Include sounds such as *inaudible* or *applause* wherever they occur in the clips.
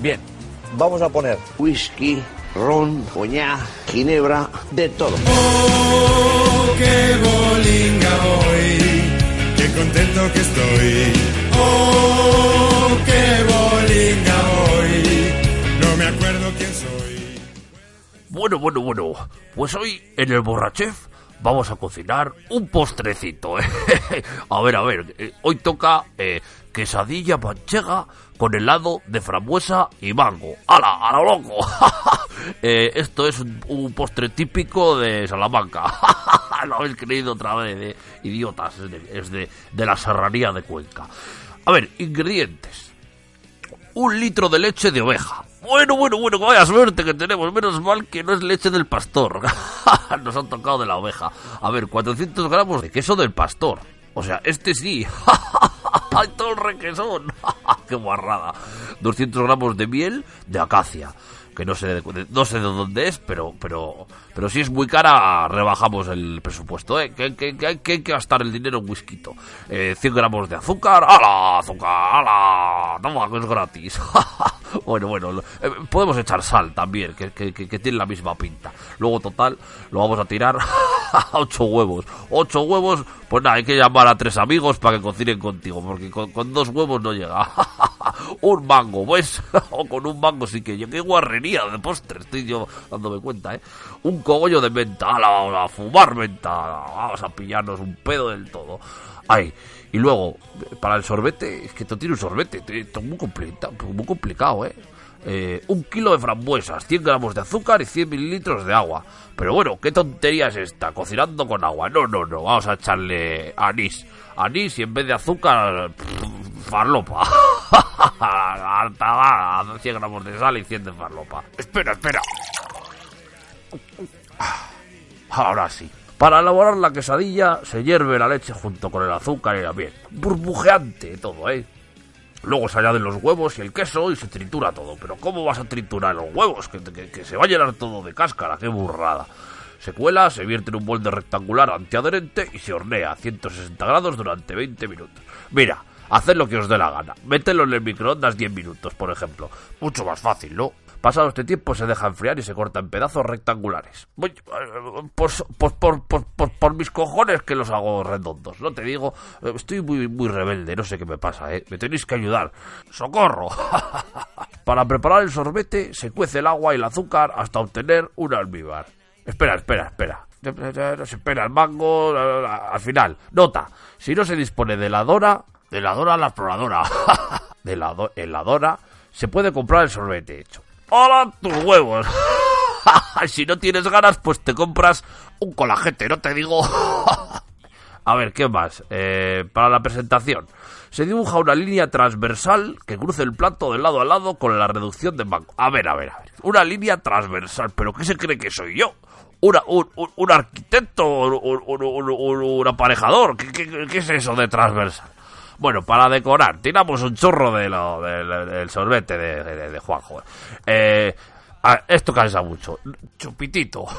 Bien, vamos a poner whisky, ron, coñac, ginebra, de todo. Oh, qué bolinga hoy, qué contento que estoy. Oh, qué bolinga hoy, no me acuerdo quién soy. Bueno, bueno, bueno. Pues hoy en el Borrachef vamos a cocinar un postrecito. ¿eh? *laughs* a ver, a ver. eh, Hoy toca eh, quesadilla manchega con helado de frambuesa y mango. ¡Hala! ¡A lo loco! *laughs* Esto es un, postre típico de Salamanca. *laughs* lo habéis creído otra vez, de idiotas. Es de, de la serranía de Cuenca. A ver, ingredientes un litro de leche de oveja. Bueno, bueno, bueno, vaya suerte que tenemos. Menos mal que no es leche del pastor. *laughs* Nos han tocado de la oveja. A ver, 400 gramos de queso del pastor. O sea, este sí. *laughs* ¡Ay, todo el requesón! *laughs* ¡Qué guarrada! 200 gramos de miel de acacia. Que no sé de, no sé de dónde es, pero, pero, pero si es muy cara, rebajamos el presupuesto, ¿eh? Que, que- que que, hay que gastar el dinero en whisky. Eh, 100 gramos de azúcar. ¡Hala! ¡Azúcar! ¡Hala! Toma, que es gratis. Bueno, bueno, eh, podemos echar sal también, que, que, que- tiene la misma pinta. Luego, total, lo vamos a tirar *laughs* a 8 huevos. 8 huevos, pues nada, hay que llamar a tres amigos para que cocinen contigo, porque con, con dos huevos no llega. *laughs* un mango, pues, *laughs* o con un mango sí que llega. Qué guarrería de postre, estoy yo dándome cuenta, ¿eh? Un cogollo de menta, ala, a fumar menta, vamos a pillarnos un pedo del todo. Ay, y luego, para el sorbete, es que esto tiene un sorbete, esto es muy complicado, muy complicado, ¿eh? Eh, un kilo de frambuesas, 100 gramos de azúcar y 100 mililitros de agua. Pero bueno, ¿qué tontería es esta? Cocinando con agua. No, no, no, vamos a echarle anís. Anís y en vez de azúcar, farlopa. *laughs* Harta, 100 gramos de sal y 100 de farlopa. Espera, espera. Ahora sí. Para elaborar la quesadilla se hierve la leche junto con el azúcar y la miel. Burbujeante todo, ¿eh? Luego se añaden los huevos y el queso y se tritura todo. Pero ¿cómo vas a triturar los huevos? Que se va a llenar todo de cáscara. ¡Qué burrada! Se cuela, se vierte en un molde rectangular antiadherente y se hornea a 160 grados durante 20 minutos. Mira, haced lo que os dé la gana. Mételo en el microondas 10 minutos, por ejemplo. Mucho más fácil, ¿no? Pasado este tiempo se deja enfriar y se corta en pedazos rectangulares. Eh, Pues, pues por, por, mis cojones que los hago redondos, no te digo. eh, Estoy muy, muy rebelde, no sé qué me pasa, ¿eh? Me tenéis que ayudar. ¡Socorro! *laughs* Para preparar el sorbete se cuece el agua y el azúcar hasta obtener un almíbar. Espera, espera, espera. Se espera el mango la- la- al final. Nota, si no se dispone de heladora, de heladora a la exploradora, *laughs* de helado- heladora, se puede comprar el sorbete hecho. ¡Hola tus huevos! *laughs* si no tienes ganas, pues te compras un colajete, no te digo. *laughs* A ver, ¿qué más? Eh, para la presentación. Se dibuja una línea transversal que cruce el plato de lado a lado con la reducción de mango. A ver, a ver, a ver. Una línea transversal. ¿Pero qué se cree que soy yo? Una, un, arquitecto? ¿Un, un- aparejador? ¿Qué, qué- qué es eso de transversal? Bueno, para decorar, tiramos un chorro de lo, de- de- del sorbete de, Juanjo. Eh, esto cansa mucho. Chupitito. *laughs*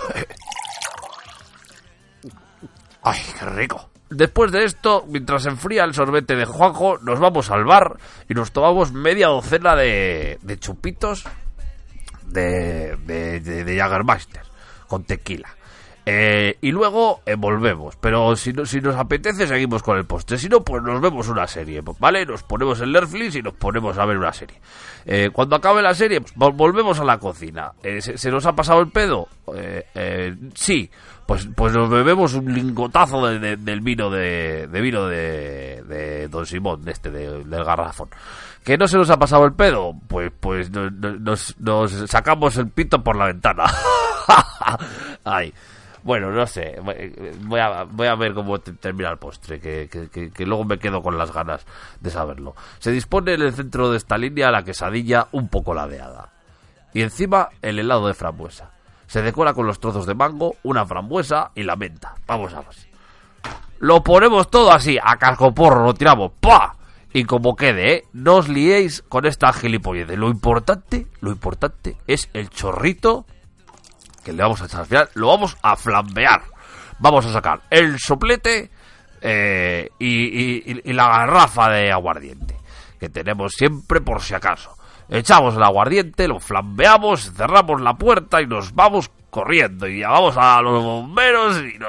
¡Ay, qué rico! Después de esto, mientras enfría el sorbete de Juanjo, nos vamos al bar y nos tomamos media docena de, de chupitos de, de, de, de Jägermeister con tequila. Eh, y luego eh, volvemos, pero si, no, si nos apetece seguimos con el postre, si no pues nos vemos una serie, ¿vale? Nos ponemos el Netflix y nos ponemos a ver una serie. Eh, cuando acabe la serie pues, vol- volvemos a la cocina. Eh, ¿se, se nos ha pasado el pedo? Eh, eh, sí, pues, pues nos bebemos un lingotazo de- de- del vino de, vino de, de Don Simón, de este, de- del garrafón. ¿Que no se nos ha pasado el pedo? Pues, pues no- no- nos, nos sacamos el pito por la ventana. *laughs* Ay. Bueno, no sé. Voy a, voy a ver cómo te- termina el postre, que, que- que- luego me quedo con las ganas de saberlo. Se dispone en el centro de esta línea la quesadilla un poco ladeada. Y encima el helado de frambuesa. Se decora con los trozos de mango, una frambuesa y la menta. Vamos a ver. Lo ponemos todo así, a cascoporro, lo tiramos, ¡pa! Y como quede, ¿eh? No os liéis con esta gilipollez. Lo importante, lo importante es el chorrito que le vamos a final. Lo vamos a flambear. Vamos a sacar el soplete eh, y, la garrafa de aguardiente. Que tenemos siempre por si acaso. echamos el aguardiente, lo flambeamos, cerramos la puerta y nos vamos corriendo y llamamos a los bomberos y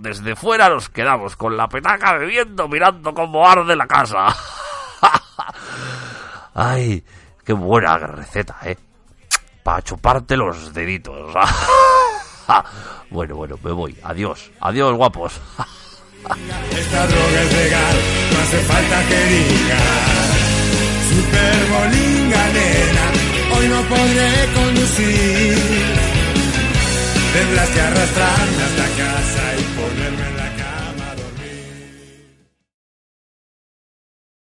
desde fuera nos quedamos con la petaca bebiendo mirando cómo arde la casa. *laughs* Ay, qué buena receta, ¿eh? Para chuparte los deditos. *laughs* bueno, bueno, me voy. Adiós. Adiós, guapos. *laughs* Esta droga es legal, no hace falta que diga. Super bolinga, nena, hoy no podré conducir. Tendrás que arrastrarme hasta casa